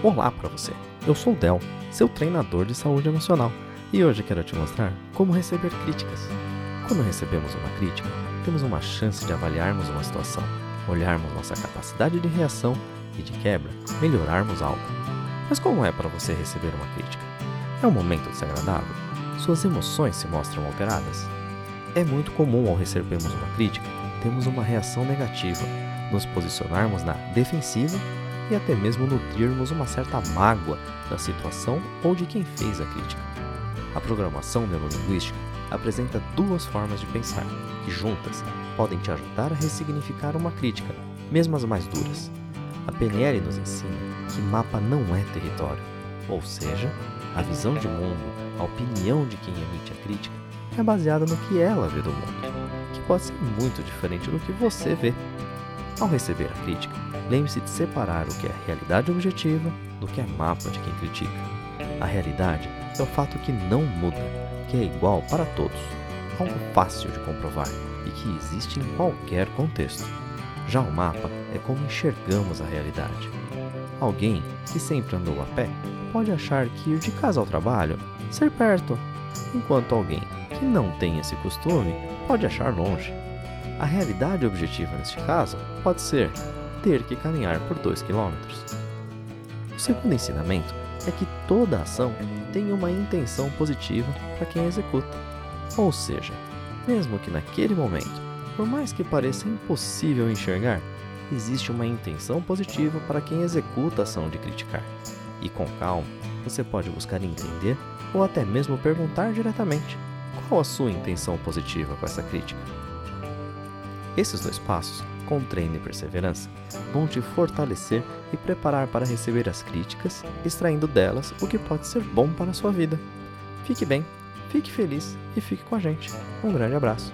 Olá para você. Eu sou o Del, seu treinador de saúde emocional, e hoje quero te mostrar como receber críticas. Quando recebemos uma crítica, temos uma chance de avaliarmos uma situação, olharmos nossa capacidade de reação e de quebra, melhorarmos algo. Mas como é para você receber uma crítica? É um momento desagradável? Suas emoções se mostram alteradas? É muito comum ao recebermos uma crítica, temos uma reação negativa, nos posicionarmos na defensiva e até mesmo nutrirmos uma certa mágoa da situação ou de quem fez a crítica. A programação neurolinguística apresenta duas formas de pensar, que juntas podem te ajudar a ressignificar uma crítica, mesmo as mais duras. A PNL nos ensina que mapa não é território, ou seja, a visão de mundo, a opinião de quem emite a crítica, é baseada no que ela vê do mundo, que pode ser muito diferente do que você vê. Ao receber a crítica, lembre-se de separar o que é realidade objetiva do que é mapa de quem critica. A realidade é o fato que não muda, que é igual para todos, algo fácil de comprovar e que existe em qualquer contexto. Já o mapa é como enxergamos a realidade. Alguém que sempre andou a pé pode achar que ir de casa ao trabalho ser perto, enquanto alguém que não tem esse costume pode achar longe. A realidade objetiva neste caso pode ser ter que caminhar por 2 km. O segundo ensinamento é que toda ação tem uma intenção positiva para quem executa. Ou seja, mesmo que naquele momento, por mais que pareça impossível enxergar, existe uma intenção positiva para quem executa a ação de criticar. E com calma, você pode buscar entender ou até mesmo perguntar diretamente qual a sua intenção positiva com essa crítica. Esses dois passos, com treino e perseverança, vão te fortalecer e preparar para receber as críticas, extraindo delas o que pode ser bom para a sua vida. Fique bem, fique feliz e fique com a gente. Um grande abraço.